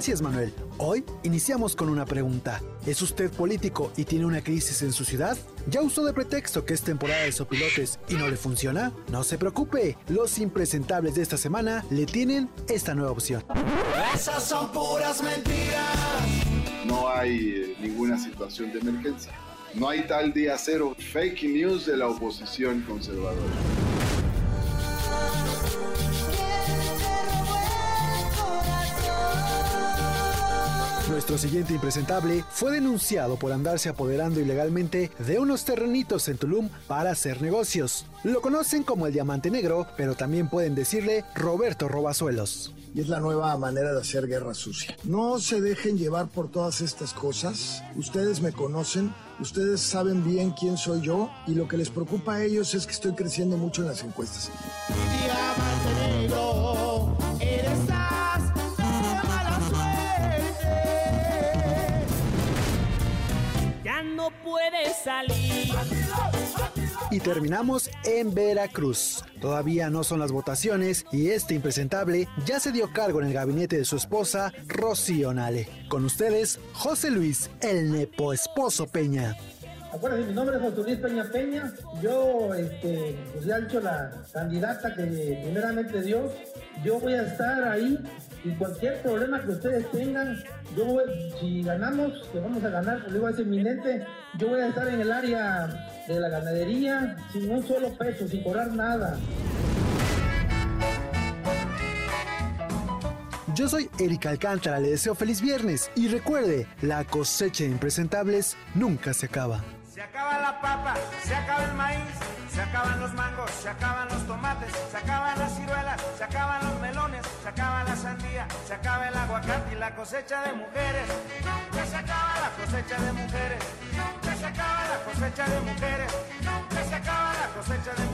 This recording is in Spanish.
Gracias, Manuel. Hoy iniciamos con una pregunta. ¿Es usted político y tiene una crisis en su ciudad? ¿Ya usó de pretexto que es temporada de sopilotes y no le funciona? No se preocupe, los impresentables de esta semana le tienen esta nueva opción. Esas son puras mentiras. No hay eh, ninguna situación de emergencia. No hay tal día cero fake news de la oposición conservadora. Nuestro siguiente impresentable fue denunciado por andarse apoderando ilegalmente de unos terrenitos en Tulum para hacer negocios. Lo conocen como el Diamante Negro, pero también pueden decirle Roberto Robazuelos. Y es la nueva manera de hacer guerra sucia. No se dejen llevar por todas estas cosas. Ustedes me conocen, ustedes saben bien quién soy yo y lo que les preocupa a ellos es que estoy creciendo mucho en las encuestas. Diamante no puedes salir. Y terminamos en Veracruz. Todavía no son las votaciones y este impresentable ya se dio cargo en el gabinete de su esposa, Rocío Nale. Con ustedes, José Luis, el nepo esposo Peña. Acuérdense, mi nombre es José Luis Peña Peña. Yo, este, pues ya he hecho la candidata que primeramente Dios, yo voy a estar ahí y cualquier problema que ustedes tengan, yo voy, si ganamos, que vamos a ganar, pues digo, es inminente, yo voy a estar en el área de la ganadería sin un solo peso, sin cobrar nada. Yo soy Erika Alcántara, le deseo feliz viernes y recuerde, la cosecha de impresentables nunca se acaba. Se acaba la papa, se acaba el maíz, se acaban los mangos, se acaban los tomates, se acaban las ciruelas, se acaban los melones, acaba la sandía, se acaba el aguacate y la cosecha de mujeres. Nunca se acaba la cosecha de mujeres, nunca se acaba la cosecha de mujeres, nunca se acaba la cosecha de mujeres.